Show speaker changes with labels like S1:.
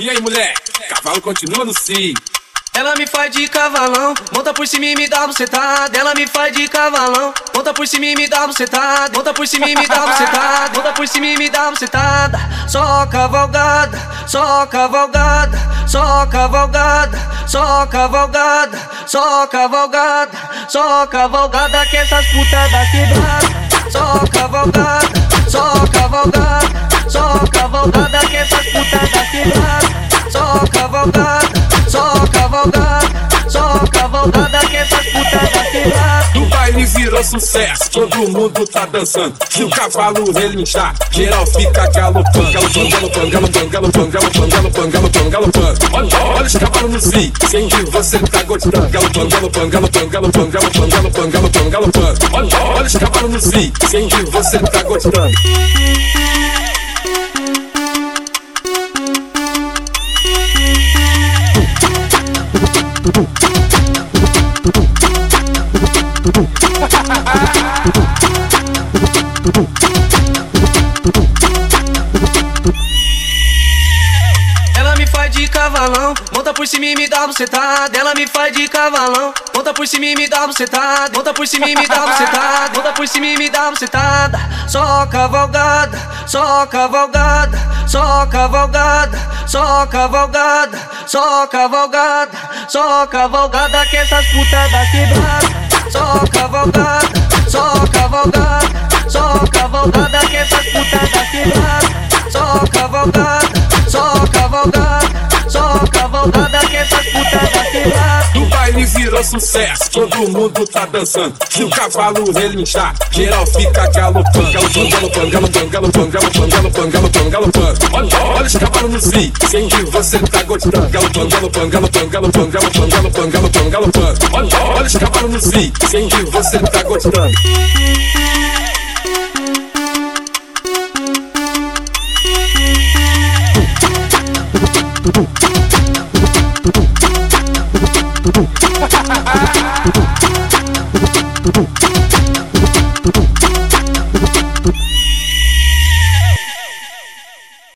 S1: E aí, mulher? Cavalo continua no cio.
S2: Ela me faz de cavalão, monta por cima e me dá bucetada. Ela me faz de cavalão, monta por cima e me dá bucetada. Monta por cima e me dá bucetada. Monta por cima e me dá bucetada. Só cavalgada, só cavalgada, só cavalgada, só cavalgada, só cavalgada, só cavalgada que essas putas da quebrada. Só cavalgada, só cavalgada, só cavalgada que essas putas da quebrada. Só cavalgada só cavalgada, só cavalgada que putas da quebrada.
S1: O baile virou sucesso, todo mundo tá dançando. Se o cavalo relinchar, geral fica galopando. Galopando, galopando, galopando, galopando, galopando, galopando, galopando, Olha, olha esse cavalo no si, quem que você tá gostando. Galopando, galopando, galopando, galopando, galopando, galopando, galopando, galopando. Olha, olha esse cavalo no si, quem que você tá gostando.
S2: Ela me faz de cavalão, monta por cima e me dá bucetada. Ela me faz de cavalão, monta por cima e me dá bucetada. Monta por cima e me dá bucetada. Monta por cima e me dá bucetada. Só cavalgada, só cavalgada, só cavalgada, só cavalgada, só cavalgada, só cavalgada que essas putas da quebrada. Só cavalgada, só cavalgada, só cavalgada que essas putas da quebrada. Só cavalgada, só cavalgada, só cavalgada
S1: baile virou sucesso, todo mundo tá dançando. Se o cavalo relinchar, geral fica galopando. Galopando, galopando, galopando, galopando, galopando, galopando, galopando, galopando. Olha, olha esse cavalo no si, quem que você tá gostando. Galopando, galopando, galopando, galopando, galopando, galopando, galopando, galopando. Olha, olha esse cavalo no si, quem que você tá gostando.